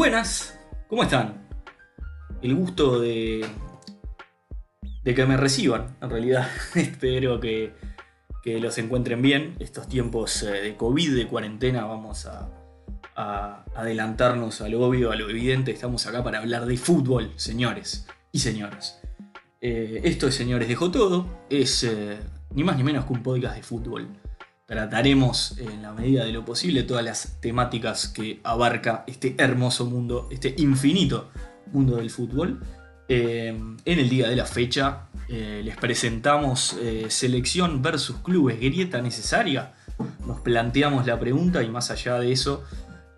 Buenas, ¿cómo están? El gusto de, que me reciban, en realidad. Espero que, que los encuentren bien. Estos tiempos eh, de COVID, de cuarentena, vamos a, adelantarnos a lo obvio, a lo evidente. Estamos acá para hablar de fútbol, señores y señoras. Eh, esto es Señores Dejo Todo, es eh, ni más ni menos que un podcast de fútbol. Trataremos en la medida de lo posible todas las temáticas que abarca este hermoso mundo, este infinito mundo del fútbol. Eh, en el día de la fecha eh, les presentamos eh, selección versus clubes, grieta necesaria. Nos planteamos la pregunta y más allá de eso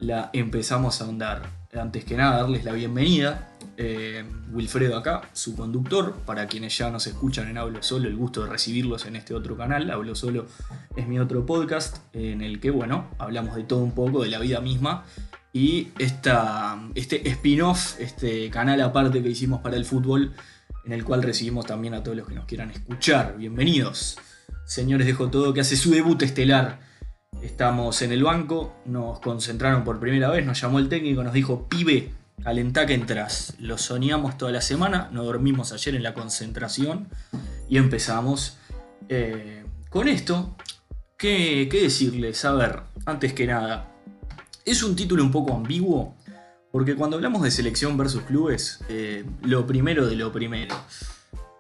la empezamos a ahondar. Antes que nada, darles la bienvenida eh, Wilfredo acá, su conductor, para quienes ya nos escuchan en Hablo Solo, el gusto de recibirlos en este otro canal. Hablo Solo es mi otro podcast en el que, bueno, hablamos de todo un poco, de la vida misma. Y esta, este spin-off, este canal aparte que hicimos para el fútbol, en el cual recibimos también a todos los que nos quieran escuchar. Bienvenidos. Señores, dejo todo que hace su debut estelar. Estamos en el banco, nos concentraron por primera vez, nos llamó el técnico, nos dijo, pibe, Alentá que entras. Lo soñamos toda la semana, no dormimos ayer en la concentración y empezamos eh, con esto. ¿qué, ¿Qué decirles? A ver, antes que nada, es un título un poco ambiguo porque cuando hablamos de selección versus clubes, eh, lo primero de lo primero.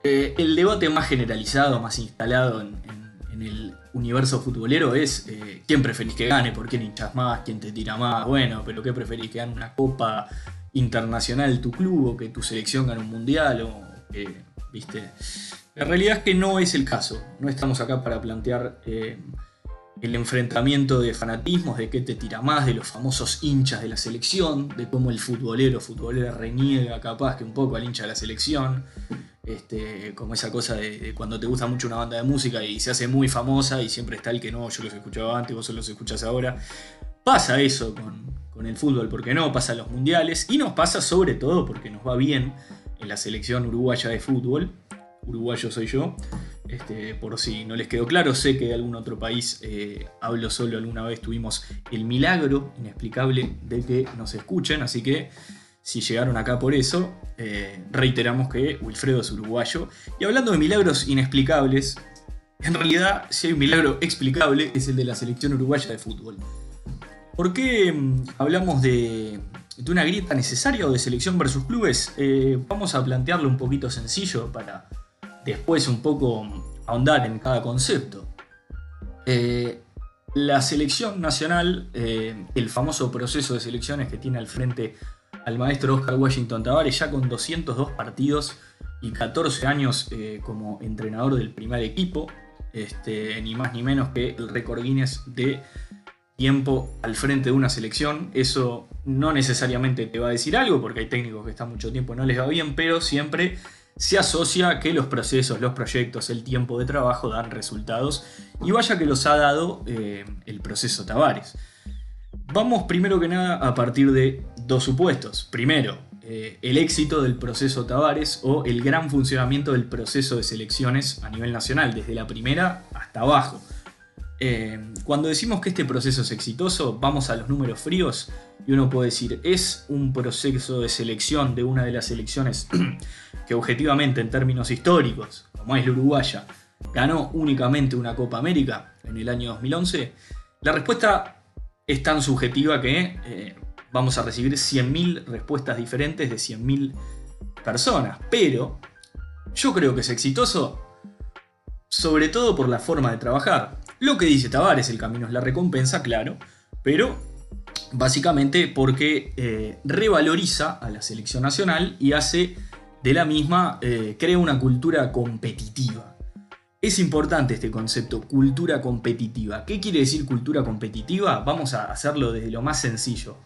Eh, el debate más generalizado, más instalado en, el universo futbolero es quién preferís que gane, por quién hinchas más, quién te tira más, bueno, pero qué preferís que gane una copa internacional tu club o que tu selección gane un mundial o que, viste. La realidad es que no es el caso. No estamos acá para plantear eh, el enfrentamiento de fanatismos, de qué te tira más, de los famosos hinchas de la selección, de cómo el futbolero o futbolera reniega capaz que un poco al hincha de la selección. Este, como esa cosa de, cuando te gusta mucho una banda de música y se hace muy famosa y siempre está el que no, yo los escuchaba antes, vos los escuchás ahora. Pasa eso con, con el fútbol, porque no, pasa los mundiales y nos pasa sobre todo porque nos va bien en la selección uruguaya de fútbol. Uruguayo soy yo. Este, por si no les quedó claro, sé que de algún otro país eh, hablo solo alguna vez, tuvimos el milagro inexplicable de que nos escuchen, así que si llegaron acá por eso, eh, reiteramos que Wilfredo es uruguayo. Y hablando de milagros inexplicables, en realidad si hay un milagro explicable es el de la selección uruguaya de fútbol. ¿Por qué mm, hablamos de, una grieta necesaria o de selección versus clubes? Eh, vamos a plantearlo un poquito sencillo para después un poco ahondar en cada concepto. Eh, la selección nacional, eh, el famoso proceso de selecciones que tiene al frente al maestro Oscar Washington Tavares, ya con 202 partidos y 14 años como entrenador del primer equipo, este, ni más ni menos que el récord Guinness de al frente de una selección. Eso no necesariamente te va a decir algo, porque hay técnicos que están mucho tiempo y no les va bien, pero siempre se asocia que los procesos, los proyectos, el tiempo de trabajo dan resultados. Y vaya que los ha dado eh, el proceso Tavares. Vamos primero que nada a partir de dos supuestos. Primero, eh, el éxito del proceso Tavares o el gran funcionamiento del proceso de selecciones a nivel nacional, desde la primera hasta abajo. Eh, cuando decimos que este proceso es exitoso, vamos a los números fríos y uno puede decir, es un proceso de selección de una de las selecciones que objetivamente en términos históricos, como es la uruguaya, ganó únicamente una Copa América en el año 2011. La respuesta es tan subjetiva que eh, vamos a recibir 100.000 respuestas diferentes de 100.000 personas, pero yo creo que es exitoso sobre todo por la forma de trabajar. Lo que dice Tavares, el camino es la recompensa, claro, pero básicamente porque eh, revaloriza a la selección nacional y hace de la misma, eh, crea una cultura competitiva. Es importante este concepto, cultura competitiva. ¿Qué quiere decir cultura competitiva? Vamos a hacerlo desde lo más sencillo.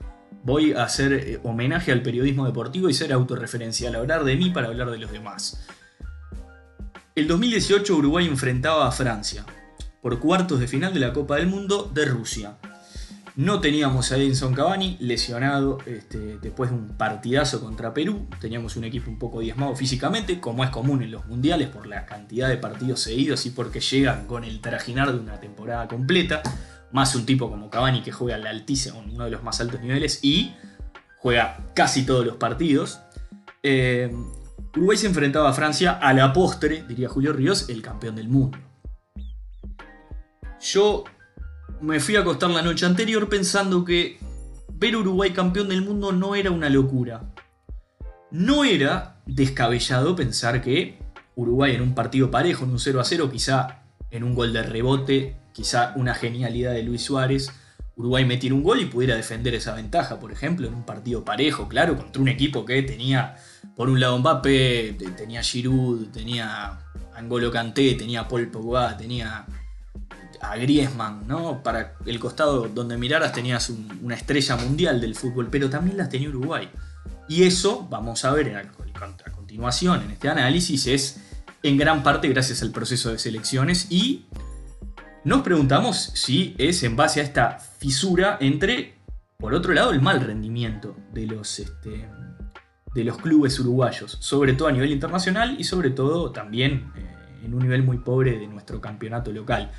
Voy a hacer eh, homenaje al periodismo deportivo y ser autorreferencial, hablar de mí para hablar de los demás. El 2018 Uruguay enfrentaba a Francia por cuartos de final de la Copa del Mundo de Rusia. No teníamos a Edinson Cavani lesionado este, después de un partidazo contra Perú. Teníamos un equipo un poco diezmado físicamente, como es común en los mundiales por la cantidad de partidos seguidos y porque llegan con el trajinar de una temporada completa. Más un tipo como Cavani que juega al altísimo, uno de los más altos niveles. Y juega casi todos los partidos. Eh, Uruguay se enfrentaba a Francia a la postre, diría Julio Ríos, el campeón del mundo. Yo me fui a acostar la noche anterior pensando que ver Uruguay campeón del mundo no era una locura. No era descabellado pensar que Uruguay en un partido parejo, en un 0 a 0, quizá en un gol de rebote, quizá una genialidad de Luis Suárez, Uruguay metiera un gol y pudiera defender esa ventaja, por ejemplo, en un partido parejo, claro, contra un equipo que tenía, por un lado Mbappé, tenía Giroud, tenía Angolo Kanté, tenía Paul Pogba, tenía a Griezmann, ¿no? Para el costado donde miraras tenías una estrella mundial del fútbol, pero también las tenía Uruguay. Y eso, vamos a ver a, continuación en este análisis, es en gran parte gracias al proceso de selecciones y nos preguntamos si es en base a esta fisura entre, por otro lado, el mal rendimiento de los, este, de los clubes uruguayos, sobre todo a nivel internacional y sobre todo también eh, en un nivel muy pobre de nuestro campeonato local.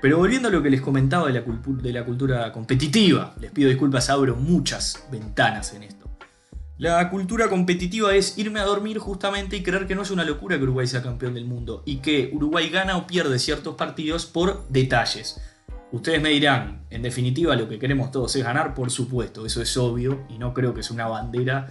Pero volviendo a lo que les comentaba de la, cultura competitiva, les pido disculpas, abro muchas ventanas en esto. La cultura competitiva es irme a dormir justamente y creer que no es una locura que Uruguay sea campeón del mundo y que Uruguay gana o pierde ciertos partidos por detalles. Ustedes me dirán, en definitiva lo que queremos todos es ganar, por supuesto, eso es obvio y no creo que es una bandera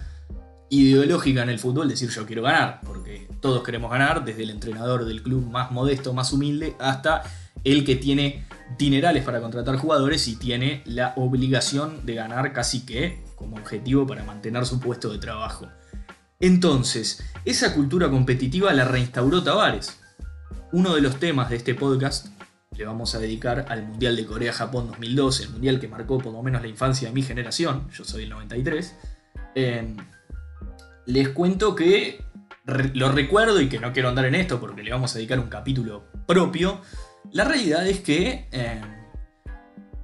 ideológica en el fútbol decir yo quiero ganar, porque todos queremos ganar, desde el entrenador del club más modesto, más humilde, hasta el que tiene dinerales para contratar jugadores y tiene la obligación de ganar casi que como objetivo para mantener su puesto de trabajo. Entonces, esa cultura competitiva la reinstauró Tavares. Uno de los temas de este podcast le vamos a dedicar al Mundial de Corea-Japón 2012, el Mundial que marcó por lo menos la infancia de mi generación, yo soy el 93. Les cuento que lo recuerdo y que no quiero andar en esto porque le vamos a dedicar un capítulo propio. La realidad es que eh,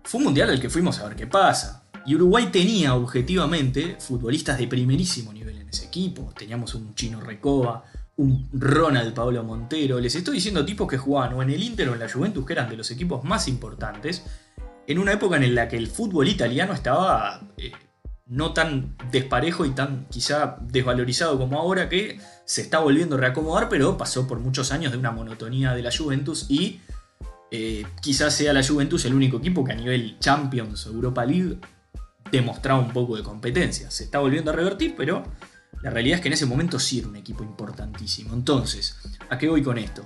fue un mundial al que fuimos a ver qué pasa. Y Uruguay tenía objetivamente futbolistas de primerísimo nivel en ese equipo. Teníamos un Chino Recoba, un Ronald Pablo Montero. Les estoy diciendo tipos que jugaban o en el Inter o en la Juventus, que eran de los equipos más importantes, en una época en la que el fútbol italiano estaba eh, no tan desparejo y tan quizá desvalorizado como ahora, que se está volviendo a reacomodar, pero pasó por muchos años de una monotonía de la Juventus y eh, quizás sea la Juventus el único equipo que a nivel Champions Europa League demostraba un poco de competencia. Se está volviendo a revertir, pero la realidad es que en ese momento sí era un equipo importantísimo. Entonces, ¿a qué voy con esto?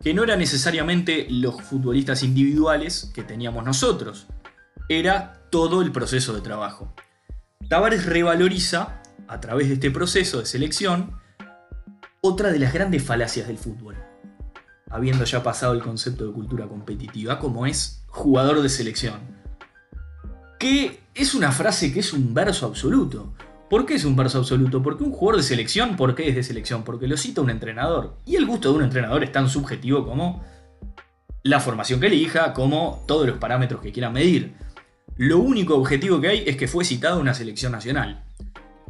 Que no era necesariamente los futbolistas individuales que teníamos nosotros, era todo el proceso de trabajo. Tavares revaloriza, a través de este proceso de selección, otra de las grandes falacias del fútbol, habiendo ya pasado el concepto de cultura competitiva, como es jugador de selección. Que es una frase que es un verso absoluto. ¿Por qué es un verso absoluto? Porque un jugador de selección, ¿por qué es de selección? Porque lo cita un entrenador. Y el gusto de un entrenador es tan subjetivo como la formación que elija, como todos los parámetros que quiera medir. Lo único objetivo que hay es que fue citado una selección nacional.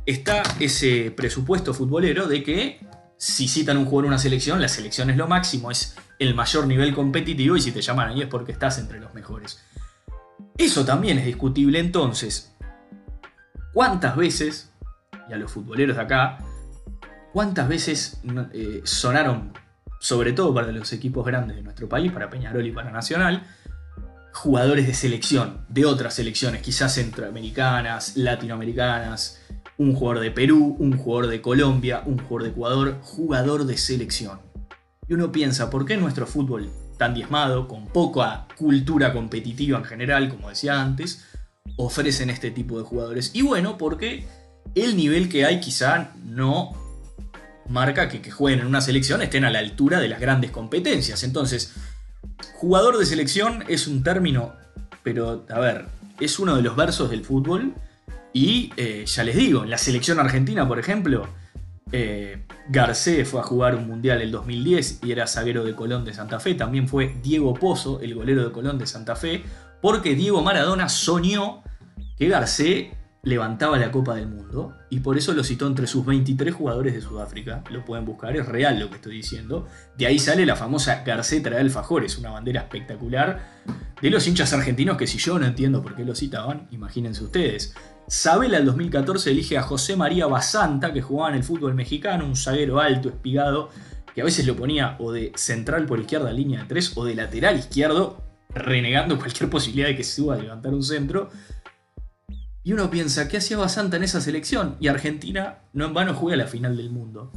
Está ese presupuesto futbolero de que si citan un jugador a una selección, la selección es lo máximo, es el mayor nivel competitivo y si te llaman ahí es porque estás entre los mejores. Eso también es discutible entonces. ¿Cuántas veces, y a los futboleros de acá, cuántas veces eh, sonaron, sobre todo para los equipos grandes de nuestro país, para Peñarol y para Nacional, jugadores de selección, de otras selecciones, quizás centroamericanas, latinoamericanas, un jugador de Perú, un jugador de Colombia, un jugador de Ecuador, jugador de selección. Y uno piensa, ¿por qué nuestro fútbol tan diezmado, con poca cultura competitiva en general, como decía antes, ofrecen este tipo de jugadores? Y bueno, porque el nivel que hay quizá no marca que que jueguen en una selección estén a la altura de las grandes competencias. Entonces, Jugador de selección es un término, pero a ver, es uno de los versos del fútbol. Y eh, ya les digo, la selección argentina, por ejemplo, eh, Garcés fue a jugar un mundial el 2010 y era zaguero de Colón de Santa Fe. También fue Diego Pozo, el golero de Colón de Santa Fe, porque Diego Maradona soñó que Garcés levantaba la Copa del Mundo y por eso lo citó entre sus 23 jugadores de Sudáfrica. Lo pueden buscar, es real lo que estoy diciendo. De ahí sale la famosa Garceta de Alfajores, una bandera espectacular de los hinchas argentinos que si yo no entiendo por qué lo citaban, imagínense ustedes. Sabela el 2014 elige a José María Basanta, que jugaba en el fútbol mexicano, un zaguero alto, espigado, que a veces lo ponía o de central por izquierda, línea de tres, o de lateral izquierdo, renegando cualquier posibilidad de que se suba a levantar un centro. Y uno piensa, ¿qué hacía Basanta en esa selección? Y Argentina no en vano juega la final del mundo.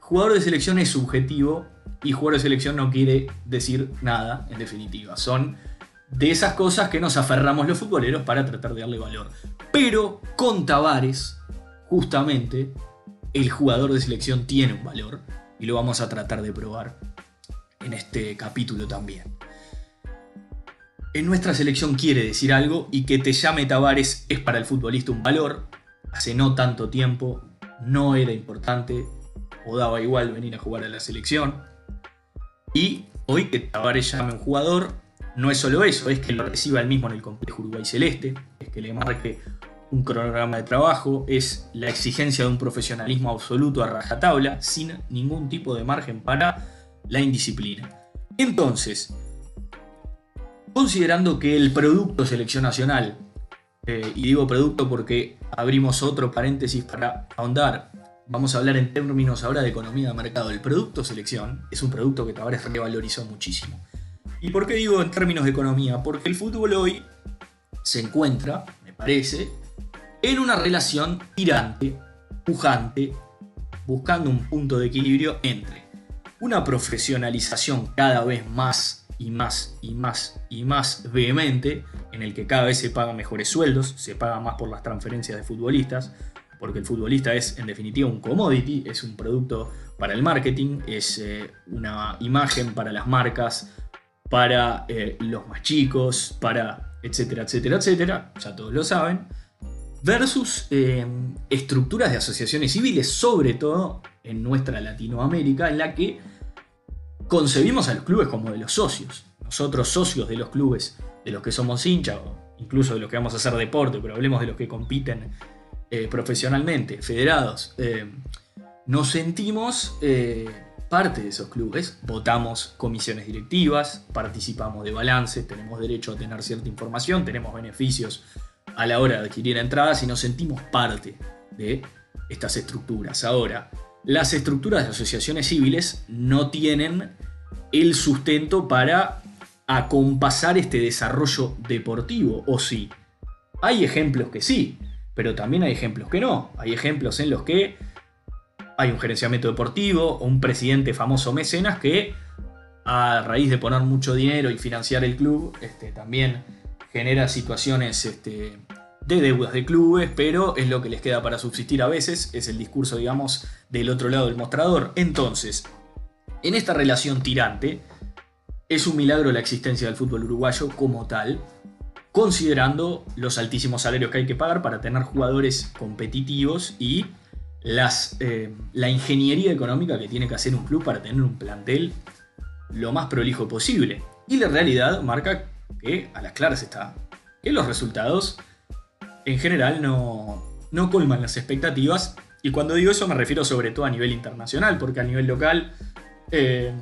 Jugador de selección es subjetivo y jugador de selección no quiere decir nada, en definitiva. Son de esas cosas que nos aferramos los futboleros para tratar de darle valor. Pero con Tavares, justamente, el jugador de selección tiene un valor y lo vamos a tratar de probar en este capítulo también. En nuestra selección quiere decir algo y que te llame Tavares es para el futbolista un valor. Hace no tanto tiempo no era importante o daba igual venir a jugar a la selección. Y hoy que Tavares llame un jugador no es solo eso, es que lo reciba él mismo en el complejo Uruguay Celeste, es que le marque un cronograma de trabajo, es la exigencia de un profesionalismo absoluto a rajatabla, sin ningún tipo de margen para la indisciplina. Entonces, considerando que el producto selección nacional, eh, y digo producto porque abrimos otro paréntesis para ahondar, vamos a hablar en términos ahora de economía de mercado, el producto selección es un producto que Tavares revalorizó muchísimo. ¿Y por qué digo en términos de economía? Porque el fútbol hoy se encuentra, me parece, en una relación tirante, pujante, buscando un punto de equilibrio entre una profesionalización cada vez más y más y más y más vehemente, en el que cada vez se pagan mejores sueldos, se paga más por las transferencias de futbolistas, porque el futbolista es en definitiva un commodity, es un producto para el marketing, es eh, una imagen para las marcas, para eh, los más chicos, para etcétera, etcétera, etcétera, ya todos lo saben, versus eh, estructuras de asociaciones civiles, sobre todo en nuestra Latinoamérica, en la que concebimos a los clubes como de los socios. Nosotros socios de los clubes de los que somos hinchas, incluso de los que vamos a hacer deporte, pero hablemos de los que compiten eh, profesionalmente, federados, nos sentimos parte de esos clubes, votamos comisiones directivas, participamos de balance, tenemos derecho a tener cierta información, tenemos beneficios a la hora de adquirir entradas y nos sentimos parte de estas estructuras. Ahora, las estructuras de asociaciones civiles no tienen el sustento para acompasar este desarrollo deportivo, o sí. Hay ejemplos que sí, pero también hay ejemplos que no. Hay ejemplos en los que hay un gerenciamiento deportivo un presidente famoso mecenas que a raíz de poner mucho dinero y financiar el club, este, también genera situaciones este, de deudas de clubes, pero es lo que les queda para subsistir a veces, es el discurso, digamos, del otro lado del mostrador. Entonces, en esta relación tirante, es un milagro la existencia del fútbol uruguayo como tal, considerando los altísimos salarios que hay que pagar para tener jugadores competitivos y las, eh, la ingeniería económica que tiene que hacer un club para tener un plantel lo más prolijo posible. Y la realidad marca que a las claras está que los resultados en general no, no colman las expectativas. Y cuando digo eso me refiero sobre todo a nivel internacional, porque a nivel local eh,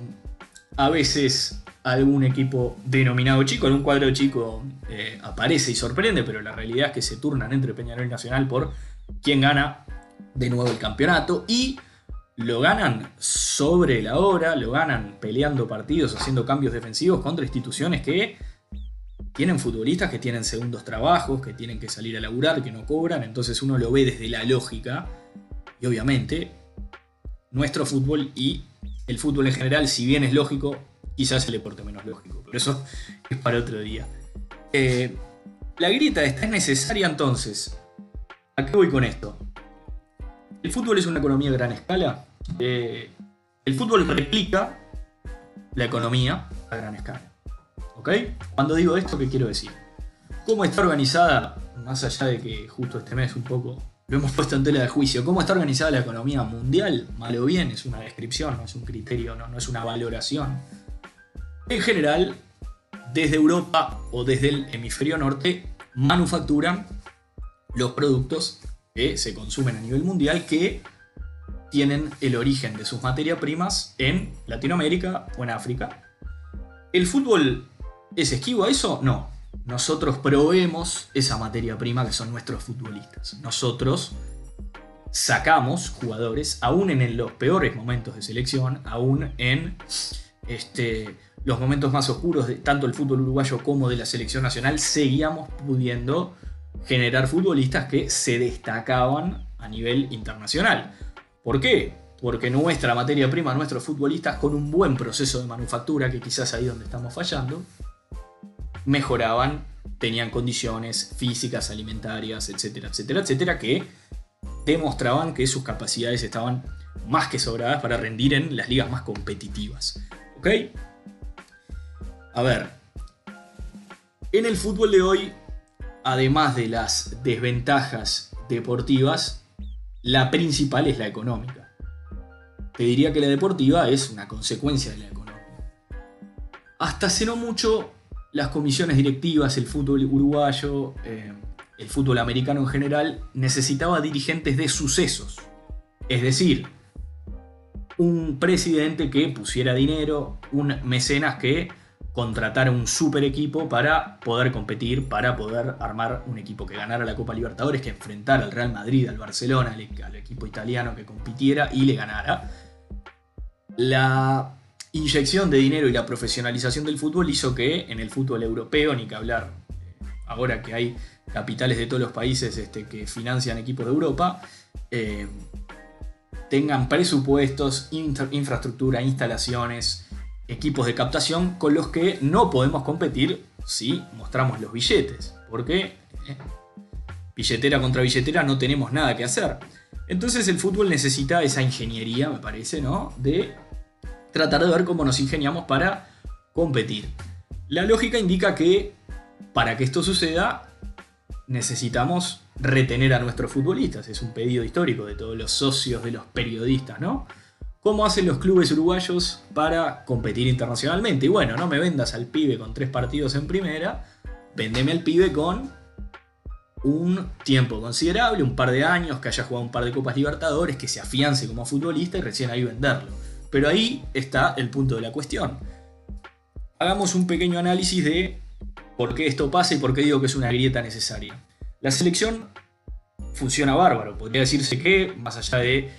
a veces algún equipo denominado chico, en un cuadro chico eh, aparece y sorprende, pero la realidad es que se turnan entre Peñarol y Nacional por quién gana de nuevo el campeonato y lo ganan sobre la hora, lo ganan peleando partidos, haciendo cambios defensivos contra instituciones que tienen futbolistas que tienen segundos trabajos, que tienen que salir a laburar, que no cobran, entonces uno lo ve desde la lógica y obviamente nuestro fútbol y el fútbol en general, si bien es lógico, quizás el deporte menos lógico, pero eso es para otro día. Eh, la grita esta es necesaria entonces. ¿A qué voy con esto? El fútbol es una economía a gran escala. Eh, el fútbol replica la economía a gran escala. ¿Ok? Cuando digo esto, ¿qué quiero decir? ¿Cómo está organizada, más allá de que justo este mes un poco lo hemos puesto en tela de juicio, cómo está organizada la economía mundial? Mal o bien, es una descripción, no es un criterio, no, no es una valoración. En general, desde Europa o desde el hemisferio norte, manufacturan los productos que se consumen a nivel mundial que tienen el origen de sus materias primas en Latinoamérica o en África. ¿El fútbol es esquivo a eso? No. Nosotros proveemos esa materia prima que son nuestros futbolistas. Nosotros sacamos jugadores, aún en los peores momentos de selección, aún en este, los momentos más oscuros de tanto el fútbol uruguayo como de la selección nacional, seguíamos pudiendo generar futbolistas que se destacaban a nivel internacional. ¿Por qué? Porque nuestra materia prima, nuestros futbolistas con un buen proceso de manufactura, que quizás ahí donde estamos fallando, mejoraban, tenían condiciones físicas, alimentarias, etcétera, etcétera, etcétera, que demostraban que sus capacidades estaban más que sobradas para rendir en las ligas más competitivas. ¿Ok? A ver, en el fútbol de hoy, además de las desventajas deportivas, la principal es la económica. Te diría que la deportiva es una consecuencia de la económica. Hasta hace no mucho, las comisiones directivas, el fútbol uruguayo, eh, el fútbol americano en general, necesitaba dirigentes de sucesos. Es decir, un presidente que pusiera dinero, un mecenas que contratar un super equipo para poder competir, para poder armar un equipo que ganara la Copa Libertadores, que enfrentara al Real Madrid, al Barcelona, al, equipo italiano que compitiera y le ganara. La inyección de dinero y la profesionalización del fútbol hizo que en el fútbol europeo, ni que hablar eh, ahora que hay capitales de todos los países este, que financian equipos de Europa, eh, tengan presupuestos, infraestructura, instalaciones, equipos de captación con los que no podemos competir si mostramos los billetes. Porque eh, billetera contra billetera no tenemos nada que hacer. Entonces el fútbol necesita esa ingeniería, me parece, ¿no? De tratar de ver cómo nos ingeniamos para competir. La lógica indica que para que esto suceda necesitamos retener a nuestros futbolistas. Es un pedido histórico de todos los socios, de los periodistas, ¿no? ¿Cómo hacen los clubes uruguayos para competir internacionalmente? Y bueno, no me vendas al pibe con tres partidos en primera, vendeme al pibe con un tiempo considerable, un par de años, que haya jugado un par de Copas Libertadores, que se afiance como futbolista y recién ahí venderlo. Pero ahí está el punto de la cuestión. Hagamos un pequeño análisis de por qué esto pasa y por qué digo que es una grieta necesaria. La selección funciona bárbaro, podría decirse que, más allá de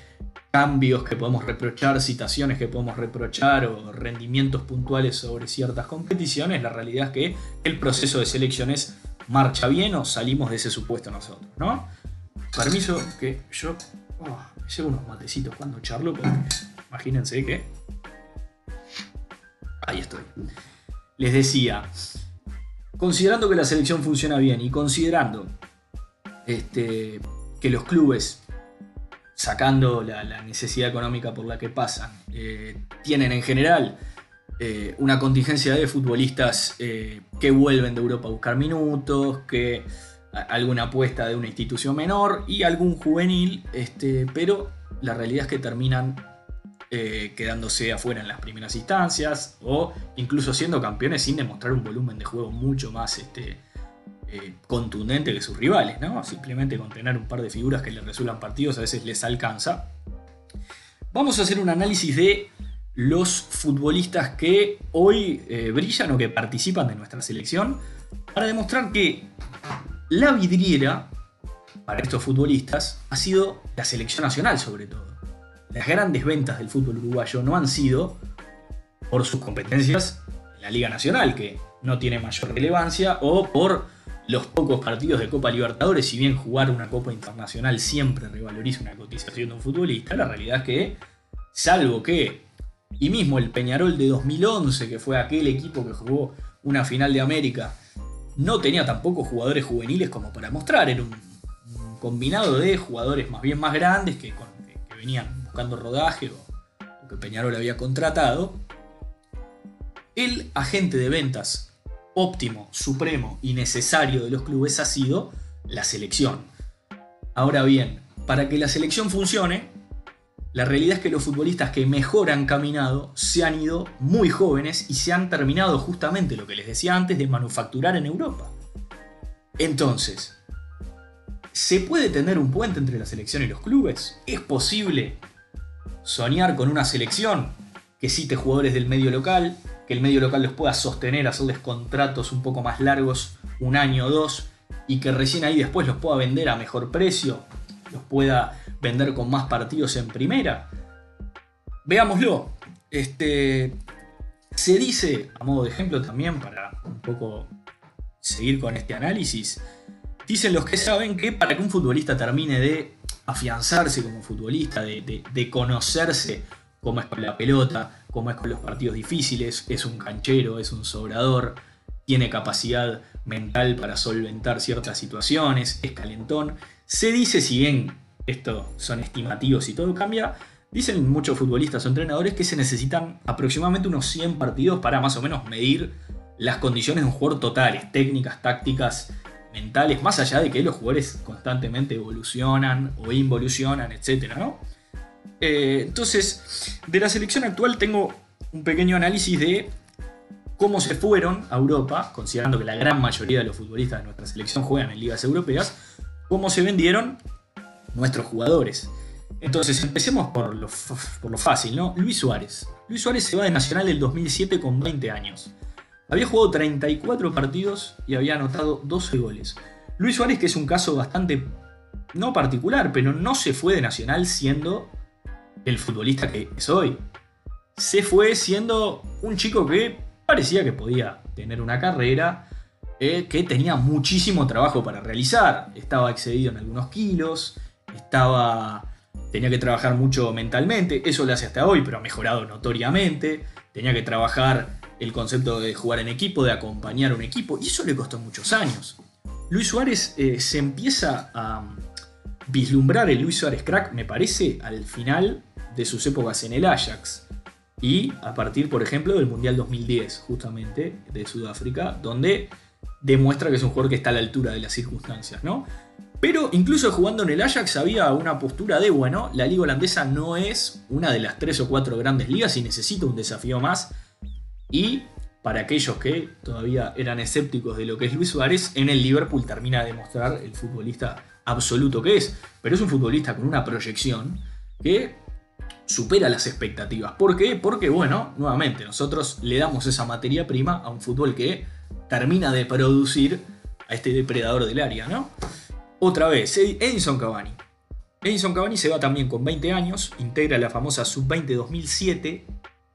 cambios que podemos reprochar, citaciones que podemos reprochar o rendimientos puntuales sobre ciertas competiciones, la realidad es que el proceso de selecciones marcha bien o salimos de ese supuesto nosotros, ¿no? Permiso que yo oh, llevo unos matecitos cuando charlo, porque imagínense que... Ahí estoy. Les decía, considerando que la selección funciona bien y considerando este, que los clubes sacando la, necesidad económica por la que pasan, eh, tienen en general eh, una contingencia de futbolistas eh, que vuelven de Europa a buscar minutos, que alguna apuesta de una institución menor y algún juvenil, este, pero la realidad es que terminan quedándose afuera en las primeras instancias o incluso siendo campeones sin demostrar un volumen de juego mucho más este, eh, contundente que sus rivales. Simplemente con tener un par de figuras que les resuelvan partidos a veces les alcanza. Vamos a hacer un análisis de los futbolistas que hoy eh, brillan o que participan de nuestra selección para demostrar que la vidriera para estos futbolistas ha sido la selección nacional sobre todo. Las grandes ventas del fútbol uruguayo no han sido por sus competencias en la Liga Nacional, que no tiene mayor relevancia, o por los pocos partidos de Copa Libertadores, si bien jugar una Copa Internacional siempre revaloriza una cotización de un futbolista, la realidad es que, salvo que, y mismo el Peñarol de 2011, que fue aquel equipo que jugó una final de América, no tenía tampoco jugadores juveniles como para mostrar, era un, combinado de jugadores más bien más grandes que, venían buscando rodaje o, o que Peñarol había contratado. El agente de ventas óptimo, supremo y necesario de los clubes ha sido la selección. Ahora bien, para que la selección funcione, la realidad es que los futbolistas que mejor han caminado se han ido muy jóvenes y se han terminado justamente lo que les decía antes de manufacturar en Europa. Entonces, ¿Se puede tener un puente entre la selección y los clubes? ¿Es posible soñar con una selección que cite jugadores del medio local, que el medio local los pueda sostener, hacerles contratos un poco más largos, un año o dos, y que recién ahí después los pueda vender a mejor precio, los pueda vender con más partidos en primera? Veámoslo. Este, se dice, a modo de ejemplo también, para un poco seguir con este análisis, dicen los que saben que para que un futbolista termine de afianzarse como futbolista, de, conocerse cómo es con la pelota, cómo es con los partidos difíciles, es un canchero, es un sobrador, tiene capacidad mental para solventar ciertas situaciones, es calentón. Se dice, si bien esto son estimativos y todo cambia, dicen muchos futbolistas o entrenadores que se necesitan aproximadamente unos 100 partidos para más o menos medir las condiciones de un jugador totales, técnicas, tácticas, mentales, más allá de que los jugadores constantemente evolucionan o involucionan, etc. Eh, entonces, de la selección actual tengo un pequeño análisis de cómo se fueron a Europa, considerando que la gran mayoría de los futbolistas de nuestra selección juegan en ligas europeas, cómo se vendieron nuestros jugadores. Entonces, empecemos por lo, por lo fácil, ¿no? Luis Suárez. Luis Suárez se va de Nacional el 2007 con 20 años. Había jugado 34 partidos y había anotado 12 goles. Luis Suárez, que es un caso bastante, no particular, pero no se fue de Nacional siendo el futbolista que es hoy. Se fue siendo un chico que parecía que podía tener una carrera, eh, que tenía muchísimo trabajo para realizar. Estaba excedido en algunos kilos, estaba, tenía que trabajar mucho mentalmente, eso lo hace hasta hoy, pero ha mejorado notoriamente. Tenía que trabajar el concepto de jugar en equipo, de acompañar a un equipo, y eso le costó muchos años. Luis Suárez eh, se empieza a vislumbrar el Luis Suárez crack, me parece, al final de sus épocas en el Ajax. Y a partir, por ejemplo, del Mundial 2010, justamente, de Sudáfrica, donde demuestra que es un jugador que está a la altura de las circunstancias, ¿no? Pero incluso jugando en el Ajax había una postura de, bueno, la liga holandesa no es una de las tres o cuatro grandes ligas y necesita un desafío más y para aquellos que todavía eran escépticos de lo que es Luis Suárez, en el Liverpool termina de demostrar el futbolista absoluto que es. Pero es un futbolista con una proyección que supera las expectativas. ¿Por qué? Porque, bueno, nuevamente, nosotros le damos esa materia prima a un fútbol que termina de producir a este depredador del área, ¿no? Otra vez, Edison Cavani. Edison Cavani se va también con 20 años, integra la famosa Sub-20 2007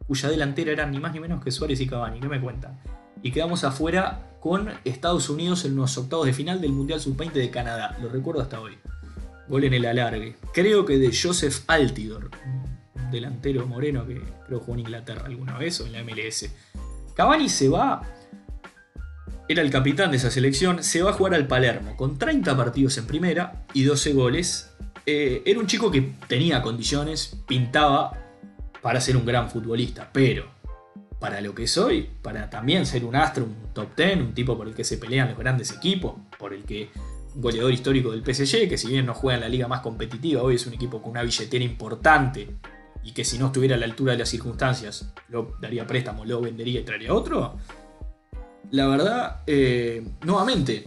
cuya delantera eran ni más ni menos que Suárez y Cavani. ¿Qué me cuentan? Y quedamos afuera con Estados Unidos en los octavos de final del Mundial Sub-20 de Canadá. Lo recuerdo hasta hoy. Gol en el alargue. Creo que de Joseph Altidor, delantero moreno que creo jugó en Inglaterra alguna vez o en la MLS. Cavani se va, era el capitán de esa selección, se va a jugar al Palermo con 30 partidos en primera y 12 goles. Eh, era un chico que tenía condiciones, pintaba para ser un gran futbolista, pero para lo que soy, para también ser un astro, un top ten, un tipo por el que se pelean los grandes equipos, por el que goleador histórico del PSG, que si bien no juega en la liga más competitiva, hoy es un equipo con una billetera importante y que si no estuviera a la altura de las circunstancias, lo daría préstamo, lo vendería y traería otro. La verdad, eh, nuevamente,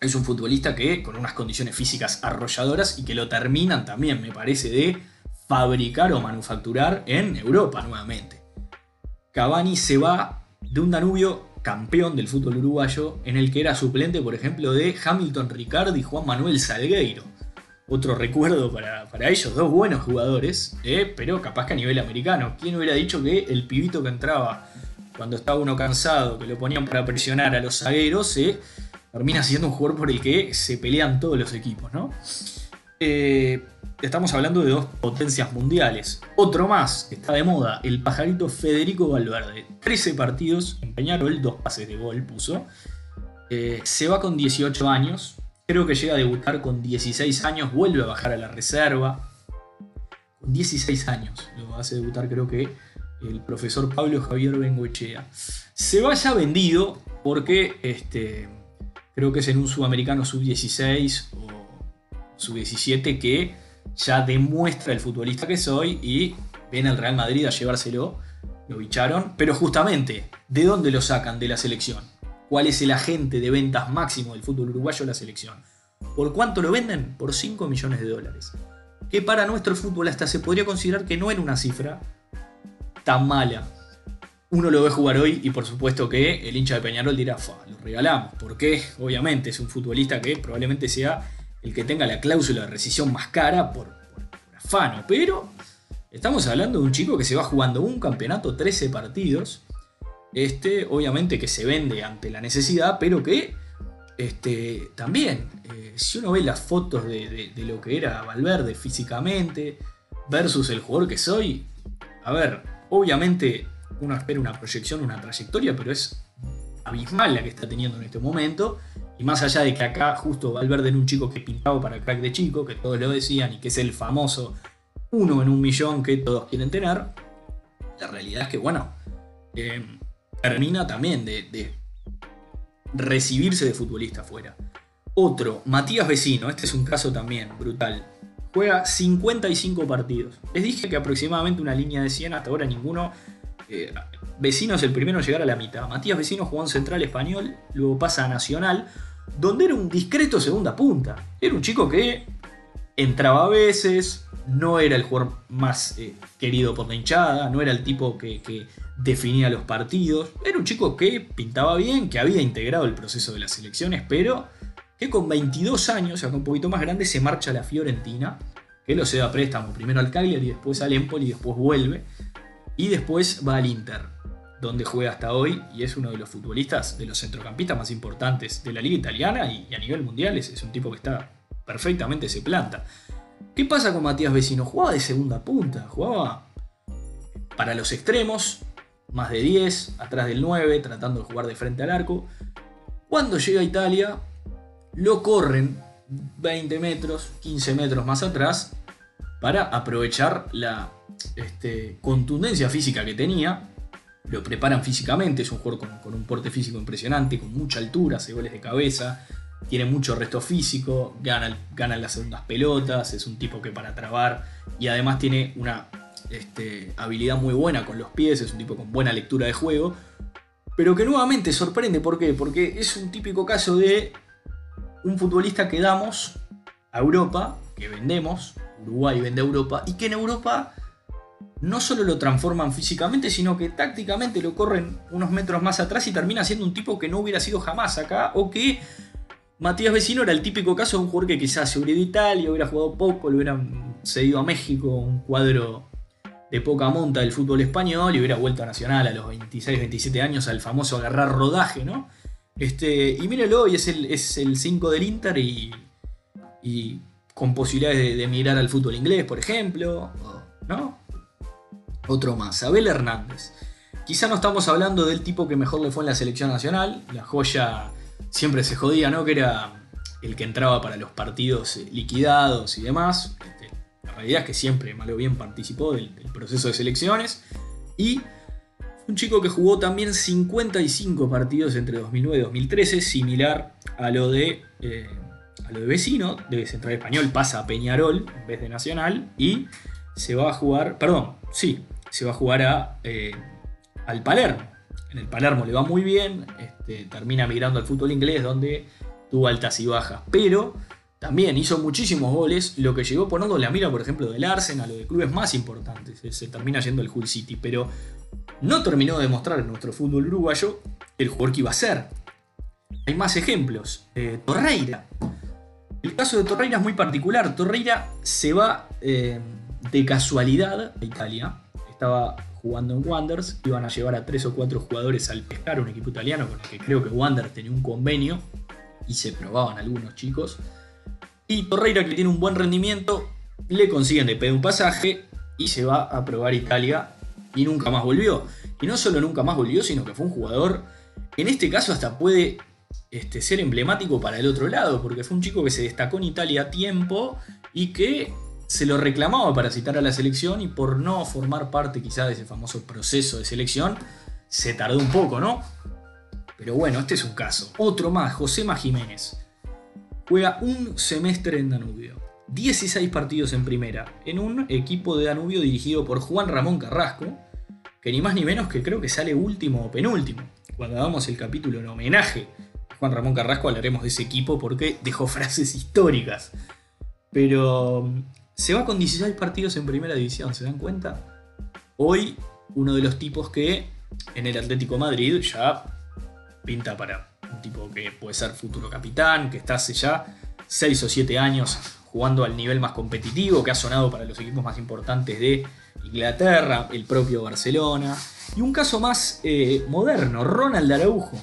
es un futbolista que con unas condiciones físicas arrolladoras y que lo terminan también, me parece, de fabricar o manufacturar en Europa nuevamente. Cavani se va de un Danubio campeón del fútbol uruguayo, en el que era suplente, por ejemplo, de Hamilton Ricardo y Juan Manuel Salgueiro. Otro recuerdo para, ellos, dos buenos jugadores, eh, pero capaz que a nivel americano. ¿Quién hubiera dicho que el pibito que entraba cuando estaba uno cansado, que lo ponían para presionar a los zagueros, eh, termina siendo un jugador por el que se pelean todos los equipos, ¿no? Eh, estamos hablando de dos potencias mundiales. Otro más que está de moda, el pajarito Federico Valverde. 13 partidos en Peñarol, dos pases de gol puso. Eh, se va con 18 años. Creo que llega a debutar con 16 años. Vuelve a bajar a la reserva. Con 16 años. Lo hace debutar creo que el profesor Pablo Javier Bengoechea. Se va ya vendido porque este, creo que es en un sudamericano sub-16 o sub-17 que ya demuestra el futbolista que soy y viene al Real Madrid a llevárselo, lo bicharon, pero justamente, ¿de dónde lo sacan de la selección? ¿Cuál es el agente de ventas máximo del fútbol uruguayo? La selección. ¿Por cuánto lo venden? Por 5 millones de dólares. Que para nuestro fútbol hasta se podría considerar que no era una cifra tan mala. Uno lo ve jugar hoy y por supuesto que el hincha de Peñarol dirá, lo regalamos. Porque obviamente es un futbolista que probablemente sea el que tenga la cláusula de rescisión más cara por, afano. Pero estamos hablando de un chico que se va jugando un campeonato, 13 partidos. Este, obviamente que se vende ante la necesidad, pero que este, también, eh, si uno ve las fotos de, lo que era Valverde físicamente versus el jugador que soy, a ver, obviamente uno espera una proyección, una trayectoria, pero es abismal la que está teniendo en este momento. Y más allá de que acá justo Valverde era un chico que pintaba para crack de chico, que todos lo decían y que es el famoso uno en un millón que todos quieren tener, la realidad es que, bueno, eh, termina también de recibirse de futbolista afuera. Otro, Matías Vecino, este es un caso también brutal. Juega 55 partidos. Les dije que aproximadamente una línea de 100, hasta ahora ninguno. Eh, Vecino es el primero en llegar a la mitad. Matías Vecino jugó en Central Español, luego pasa a Nacional, donde era un discreto segunda punta. Era un chico que entraba a veces, no era el jugador más eh, querido por la hinchada, no era el tipo que, definía los partidos. Era un chico que pintaba bien, que había integrado el proceso de las elecciones, pero que con 22 años, o sea, un poquito más grande, se marcha a la Fiorentina, que lo se da préstamo primero al Cagliari, después al Empoli, y después vuelve, y después va al Inter, donde juega hasta hoy y es uno de los futbolistas, de los centrocampistas más importantes de la liga italiana y, a nivel mundial es, un tipo que está perfectamente, se planta. ¿Qué pasa con Matías Vecino? Jugaba de segunda punta, jugaba para los extremos, más de 10, atrás del 9, tratando de jugar de frente al arco. Cuando llega a Italia, lo corren 20 metros, 15 metros más atrás, para aprovechar la este, contundencia física que tenía. Lo preparan físicamente, es un jugador con, un porte físico impresionante, con mucha altura, hace goles de cabeza, tiene mucho resto físico, gana, gana las segundas pelotas, es un tipo que para trabar y además tiene una este, habilidad muy buena con los pies, es un tipo con buena lectura de juego, pero que nuevamente sorprende, ¿por qué? Porque es un típico caso de un futbolista que damos a Europa, que vendemos, Uruguay vende a Europa, y que en Europa no solo lo transforman físicamente, sino que tácticamente lo corren unos metros más atrás y termina siendo un tipo que no hubiera sido jamás acá, o que Matías Vecino era el típico caso de un jugador que quizás se hubiera ido a Italia, hubiera jugado poco, lo hubieran cedido a México, un cuadro de poca monta del fútbol español y hubiera vuelto a Nacional a los 26, 27 años al famoso agarrar rodaje, ¿no? Este, y míralo, hoy es el, es el 5 del Inter y, y con posibilidades de, de, emigrar al fútbol inglés, por ejemplo, ¿no? Otro más, Abel Hernández. Quizá no estamos hablando del tipo que mejor le fue en la selección nacional, la joya siempre se jodía, ¿no? Que era el que entraba para los partidos liquidados y demás realidad es que siempre, mal o bien, participó del, proceso de selecciones. Y un chico que jugó también 55 partidos entre 2009 y 2013, similar a lo de, eh, a lo de vecino, de Central Español, pasa a Peñarol en vez de Nacional y se va a jugar, perdón, sí, se va a jugar a, eh, al Palermo. En el Palermo le va muy bien, este, termina migrando al fútbol inglés donde tuvo altas y bajas, pero también hizo muchísimos goles, lo que llegó poniendo la mira, por ejemplo, del Arsenal o de clubes más importantes. Se termina yendo el Hull City, pero no terminó de mostrar en nuestro fútbol uruguayo el jugador que iba a ser. Hay más ejemplos. Eh, Torreira. El caso de Torreira es muy particular. Torreira se va eh, de casualidad a Italia. Estaba jugando en Wanderers. Iban a llevar a tres o cuatro jugadores al pescar, un equipo italiano con el que creo que Wanderers tenía un convenio y se probaban algunos chicos. Y Torreira, que tiene un buen rendimiento, le consiguen de pedir un pasaje y se va a probar Italia y nunca más volvió. Y no solo nunca más volvió, sino que fue un jugador, en este caso hasta puede este, ser emblemático para el otro lado, porque fue un chico que se destacó en Italia a tiempo y que se lo reclamaba para citar a la selección y por no formar parte quizá de ese famoso proceso de selección, se tardó un poco, ¿no? Pero bueno, este es un caso. Otro más, José Jiménez juega un semestre en Danubio. 16 partidos en primera, en un equipo de Danubio dirigido por Juan Ramón Carrasco, que ni más ni menos que creo que sale último o penúltimo. Cuando damos el capítulo en homenaje a Juan Ramón Carrasco hablaremos de ese equipo porque dejó frases históricas. Pero se va con 16 partidos en primera división, ¿se dan cuenta? Hoy uno de los tipos que en el Atlético Madrid ya pinta para un tipo que puede ser futuro capitán, que está hace ya 6 o 7 años jugando al nivel más competitivo, que ha sonado para los equipos más importantes de Inglaterra, el propio Barcelona. Y un caso más eh, moderno, Ronald Araujo.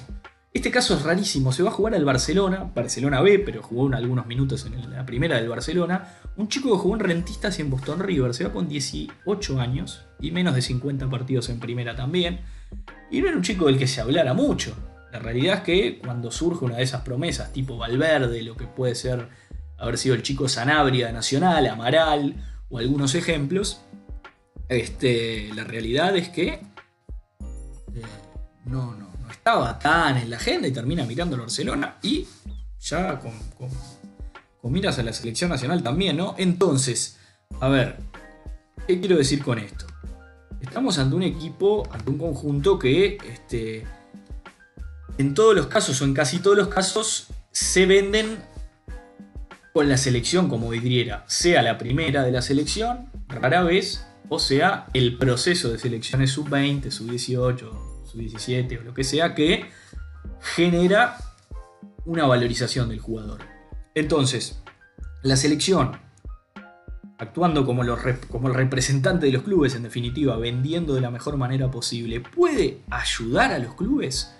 Este caso es rarísimo, se va a jugar al Barcelona, Barcelona B, pero jugó algunos minutos en la primera del Barcelona. Un chico que jugó en Rentistas y en Boston River, se va con 18 años y menos de 50 partidos en primera también. Y no era un chico del que se hablara mucho. La realidad es que cuando surge una de esas promesas, tipo Valverde, lo que puede ser haber sido el chico Sanabria Nacional, Amaral o algunos ejemplos, este, la realidad es que eh, no, no, estaba tan en la agenda y termina mirando a Barcelona y ya con, con, miras a la selección nacional también, ¿no? Entonces, a ver, ¿qué quiero decir con esto? Estamos ante un equipo, ante un conjunto que este, en todos los casos o en casi todos los casos se venden con la selección como vidriera, sea la primera de la selección, rara vez, o sea el proceso de selecciones sub-20, sub-18, sub-17 o lo que sea que genera una valorización del jugador. Entonces, la selección, actuando como, como el representante de los clubes, en definitiva, vendiendo de la mejor manera posible, ¿puede ayudar a los clubes?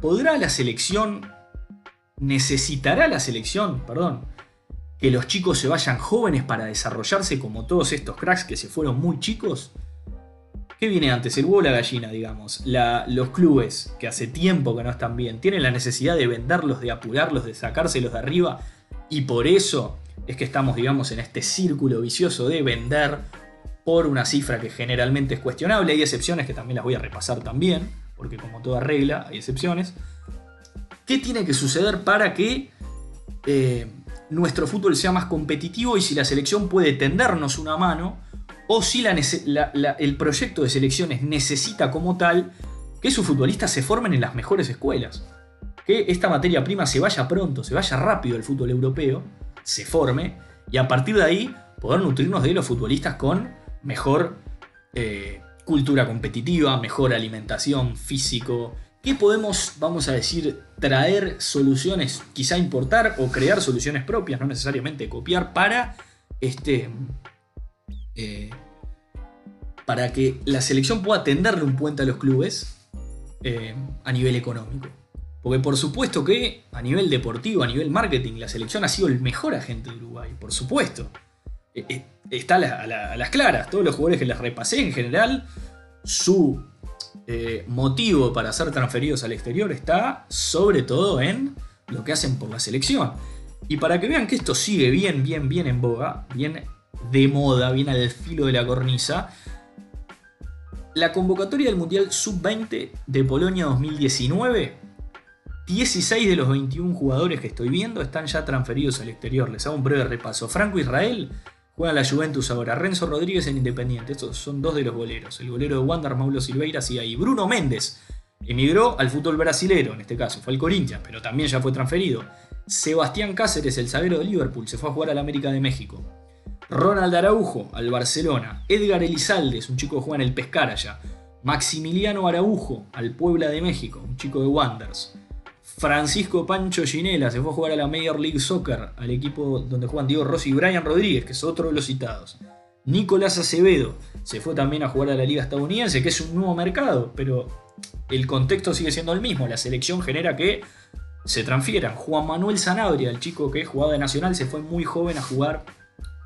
¿Podrá la selección necesitará la selección, perdón, que los chicos se vayan jóvenes para desarrollarse como todos estos cracks que se fueron muy chicos? ¿Qué viene antes? El huevo o la gallina, digamos. los clubes, que hace tiempo que no están bien, tienen la necesidad de venderlos, de apurarlos, de sacárselos de arriba. Y por eso es que estamos, digamos, en este círculo vicioso de vender por una cifra que generalmente es cuestionable. Hay excepciones que también las voy a repasar también, porque como toda regla hay excepciones. ¿Qué tiene que suceder para que eh, nuestro fútbol sea más competitivo y si la selección puede tendernos una mano? O si el proyecto de selecciones necesita como tal que sus futbolistas se formen en las mejores escuelas. Que esta materia prima se vaya pronto, se vaya rápido el fútbol europeo, se forme y a partir de ahí poder nutrirnos de los futbolistas con mejor eh, cultura competitiva, mejor alimentación, físico, ¿Qué podemos, vamos a decir, traer soluciones, quizá importar o crear soluciones propias, no necesariamente copiar, para, este, eh, para que la selección pueda tenderle un puente a los clubes eh, a nivel económico? Porque por supuesto que a nivel deportivo, a nivel marketing, la selección ha sido el mejor agente de Uruguay, por supuesto. Eh, está a, a las claras, todos los jugadores que les repasé en general, su motivo para ser transferidos al exterior está sobre todo en lo que hacen por la selección. Y para que vean que esto sigue bien, bien, bien en boga, bien de moda, bien al filo de la cornisa, la convocatoria del Mundial Sub-20 de Polonia 2019, 16 de los 21 jugadores que estoy viendo están ya transferidos al exterior. Les hago un breve repaso. Franco Israel Juega la Juventus ahora. Renzo Rodríguez en Independiente. Estos son dos de los goleros. El golero de Wander, Maulo Silveira, sigue ahí. Bruno Méndez emigró al fútbol brasilero, en este caso. Fue al Corinthians, pero también ya fue transferido. Sebastián Cáceres, el zaguero de Liverpool, se fue a jugar al América de México. Ronald Araujo al Barcelona. Edgar Elizalde, un chico que juega en el Pescara ya. Maximiliano Araujo al Puebla de México, un chico de Wanderers. Francisco Pancho Ginela se fue a jugar a la Major League Soccer, al equipo donde juegan Diego Rossi y Brian Rodríguez, que es otro de los citados. Nicolás Acevedo se fue también a jugar a la Liga Estadounidense, que es un nuevo mercado, pero el contexto sigue siendo el mismo. La selección genera que se transfieran. Juan Manuel Sanabria, el chico que jugaba de Nacional, se fue muy joven a jugar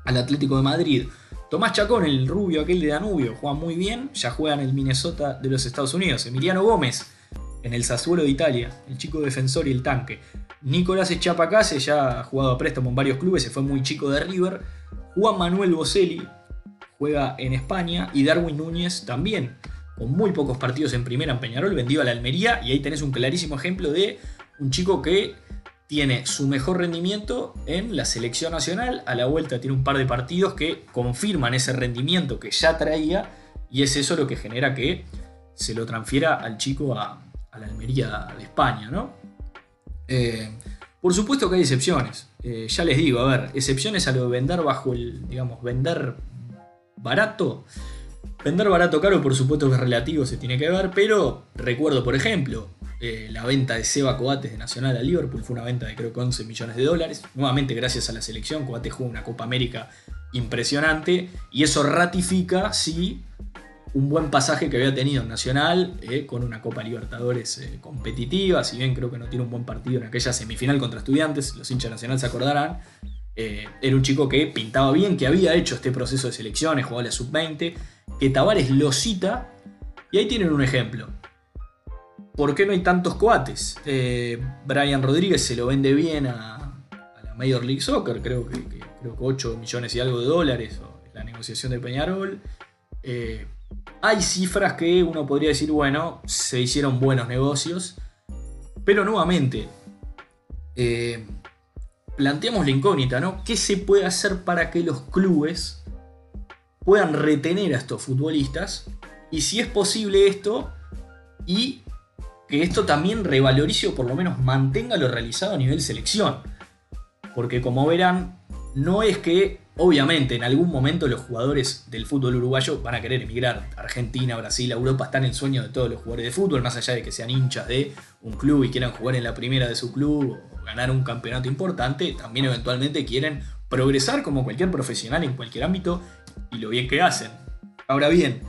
al Atlético de Madrid. Tomás Chacón, el rubio aquel de Danubio, juega muy bien, ya juega en el Minnesota de los Estados Unidos. Emiliano Gómez en el Sassuolo de Italia, el chico defensor y el tanque. Nicolás Echapacase ya ha jugado a préstamo en varios clubes, se fue muy chico de River. Juan Manuel Boselli juega en España y Darwin Núñez también, con muy pocos partidos en primera en Peñarol, vendido a la Almería y ahí tenés un clarísimo ejemplo de un chico que tiene su mejor rendimiento en la selección nacional, a la vuelta tiene un par de partidos que confirman ese rendimiento que ya traía y es eso lo que genera que se lo transfiera al chico a, la Almería de España, ¿no? Eh, por supuesto que hay excepciones. Eh, ya les digo, a ver, excepciones a lo de vender bajo el, digamos, vender barato. Vender barato caro, por supuesto que es relativo, se tiene que ver, pero recuerdo, por ejemplo, eh, la venta de Seba Coates de Nacional a Liverpool fue una venta de creo que 11 millones de dólares. Nuevamente, gracias a la selección, Coates jugó una Copa América impresionante y eso ratifica, sí, un buen pasaje que había tenido en Nacional eh, con una Copa Libertadores eh, competitiva, si bien creo que no tiene un buen partido en aquella semifinal contra estudiantes, los hinchas nacionales se acordarán, era un chico que pintaba bien, que había hecho este proceso de selecciones, jugaba la sub-20, que Tavares lo cita, y ahí tienen un ejemplo. ¿Por qué no hay tantos coates? Brian Rodríguez se lo vende bien a, la Major League Soccer, creo que, creo que 8 millones y algo de dólares, o la negociación de Peñarol. Hay cifras que uno podría decir, bueno, se hicieron buenos negocios, pero nuevamente, eh, planteamos la incógnita, ¿no? ¿Qué se puede hacer para que los clubes puedan retener a estos futbolistas? Y si es posible esto, y que esto también revalorice o por lo menos mantenga lo realizado a nivel selección. Porque como verán, no es que Obviamente, en algún momento los jugadores del fútbol uruguayo van a querer emigrar. Argentina, Brasil, Europa están en el sueño de todos los jugadores de fútbol, más allá de que sean hinchas de un club y quieran jugar en la primera de su club o ganar un campeonato importante, también eventualmente quieren progresar como cualquier profesional en cualquier ámbito y lo bien que hacen. Ahora bien,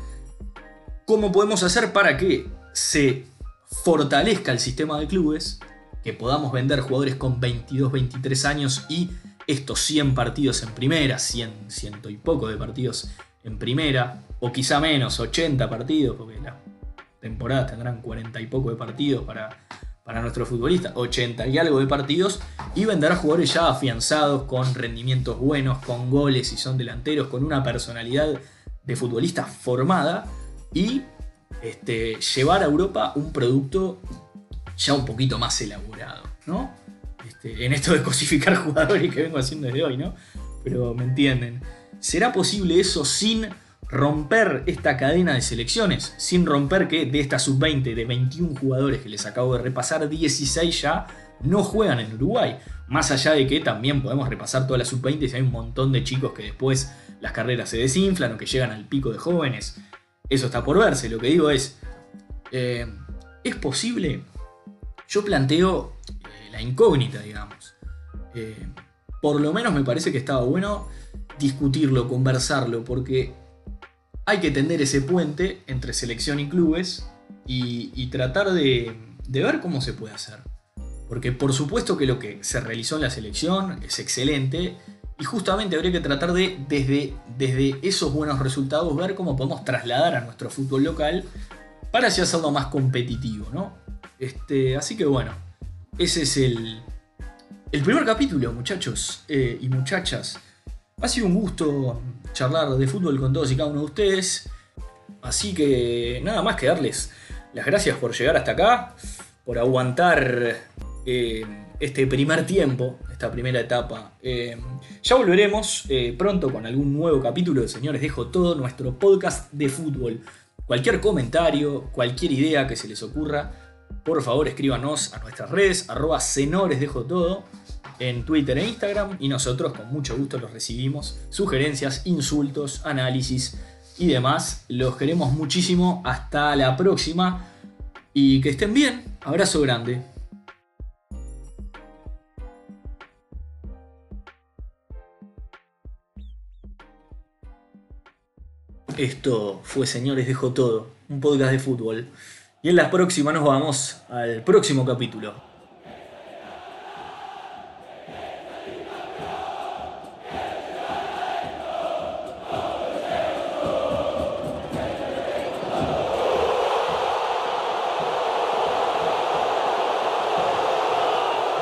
¿cómo podemos hacer para que se fortalezca el sistema de clubes, que podamos vender jugadores con 22, 23 años y estos 100 partidos en primera, 100, ciento y poco de partidos en primera, o quizá menos, 80 partidos, porque la temporada tendrán 40 y poco de partidos para, para nuestros futbolistas, 80 y algo de partidos, y vender a jugadores ya afianzados, con rendimientos buenos, con goles y son delanteros, con una personalidad de futbolista formada, y este, llevar a Europa un producto ya un poquito más elaborado, ¿no? Este, en esto de cosificar jugadores que vengo haciendo desde hoy, ¿no? Pero me entienden. ¿Será posible eso sin romper esta cadena de selecciones? Sin romper que de esta sub-20 de 21 jugadores que les acabo de repasar, 16 ya no juegan en Uruguay. Más allá de que también podemos repasar toda la sub-20 si hay un montón de chicos que después las carreras se desinflan o que llegan al pico de jóvenes. Eso está por verse. Lo que digo es, eh, ¿es posible? Yo planteo incógnita, digamos. Eh, por lo menos me parece que estaba bueno discutirlo, conversarlo, porque hay que tender ese puente entre selección y clubes y, tratar de, ver cómo se puede hacer. Porque por supuesto que lo que se realizó en la selección es excelente y justamente habría que tratar de, desde, desde esos buenos resultados, ver cómo podemos trasladar a nuestro fútbol local para así hacerlo más competitivo, ¿no? Este, así que bueno, ese es el, el primer capítulo, muchachos eh, y muchachas. Ha sido un gusto charlar de fútbol con todos y cada uno de ustedes. Así que nada más que darles las gracias por llegar hasta acá, por aguantar eh, este primer tiempo, esta primera etapa. Eh, ya volveremos pronto con algún nuevo capítulo de Señores Dejo Todo, nuestro podcast de fútbol. Cualquier comentario, cualquier idea que se les ocurra, por favor escríbanos a nuestras redes, arroba senores dejo todo, en Twitter e Instagram, y nosotros con mucho gusto los recibimos. Sugerencias, insultos, análisis y demás. Los queremos muchísimo. Hasta la próxima. Y que estén bien. Abrazo grande. Esto fue Señores Dejo Todo, un podcast de fútbol. Y en la próxima nos vamos al próximo capítulo.